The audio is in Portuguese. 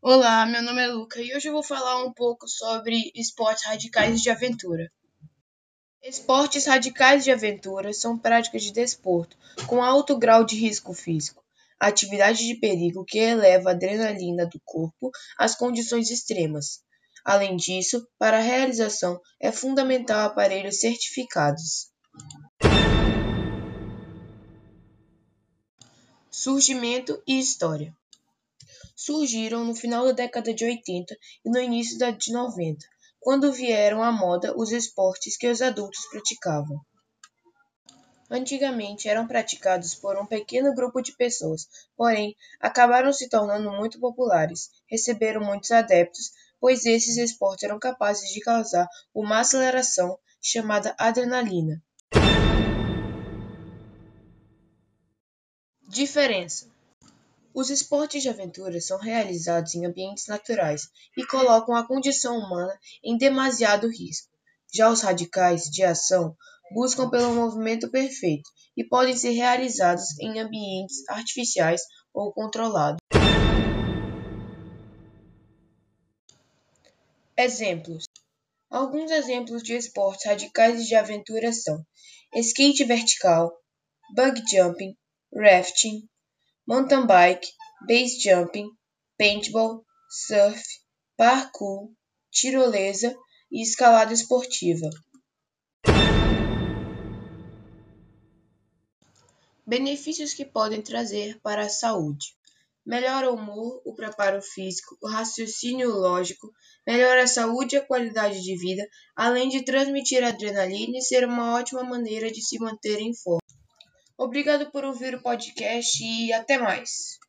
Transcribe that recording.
Olá, meu nome é Luca e hoje eu vou falar um pouco sobre esportes radicais de aventura. Esportes radicais de aventura são práticas de desporto com alto grau de risco físico, atividade de perigo que eleva a adrenalina do corpo às condições extremas. Além disso, para a realização é fundamental aparelhos certificados. Surgimento e história surgiram no final da década de 80 e no início da de 90, quando vieram à moda os esportes que os adultos praticavam. Antigamente eram praticados por um pequeno grupo de pessoas, porém acabaram se tornando muito populares, receberam muitos adeptos, pois esses esportes eram capazes de causar uma aceleração chamada adrenalina. Diferença os esportes de aventura são realizados em ambientes naturais e colocam a condição humana em demasiado risco. Já os radicais de ação buscam pelo movimento perfeito e podem ser realizados em ambientes artificiais ou controlados. Exemplos: Alguns exemplos de esportes radicais de aventura são skate vertical, bug jumping, rafting, mountain bike, base jumping, paintball, surf, parkour, tirolesa e escalada esportiva. Benefícios que podem trazer para a saúde: melhora o humor, o preparo físico, o raciocínio lógico, melhora a saúde e a qualidade de vida, além de transmitir adrenalina e ser uma ótima maneira de se manter em forma. Obrigado por ouvir o podcast e até mais.